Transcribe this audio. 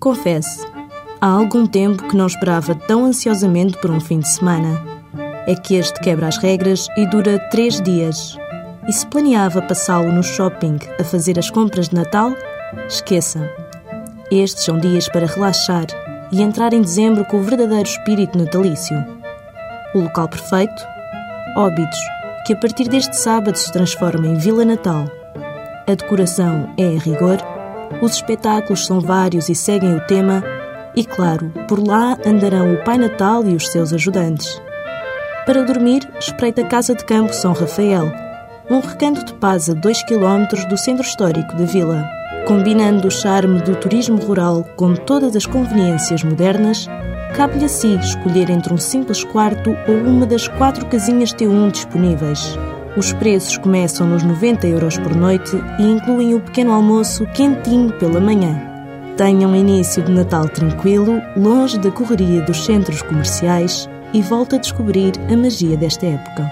Confesse, há algum tempo que não esperava tão ansiosamente por um fim de semana. É que este quebra as regras e dura três dias. E se planeava passá-lo no shopping a fazer as compras de Natal, esqueça. Estes são dias para relaxar e entrar em dezembro com o verdadeiro espírito natalício. O local perfeito? Óbidos, que a partir deste sábado se transforma em Vila Natal. A decoração é a rigor, os espetáculos são vários e seguem o tema, e claro, por lá andarão o Pai Natal e os seus ajudantes. Para dormir, espreita a Casa de Campo São Rafael, um recanto de paz a 2 km do centro histórico da vila. Combinando o charme do turismo rural com todas as conveniências modernas, cabe-lhe a si escolher entre um simples quarto ou uma das quatro casinhas T1 disponíveis. Os preços começam nos 90 euros por noite e incluem o pequeno almoço quentinho pela manhã. Tenha um início de Natal tranquilo, longe da correria dos centros comerciais e volta a descobrir a magia desta época.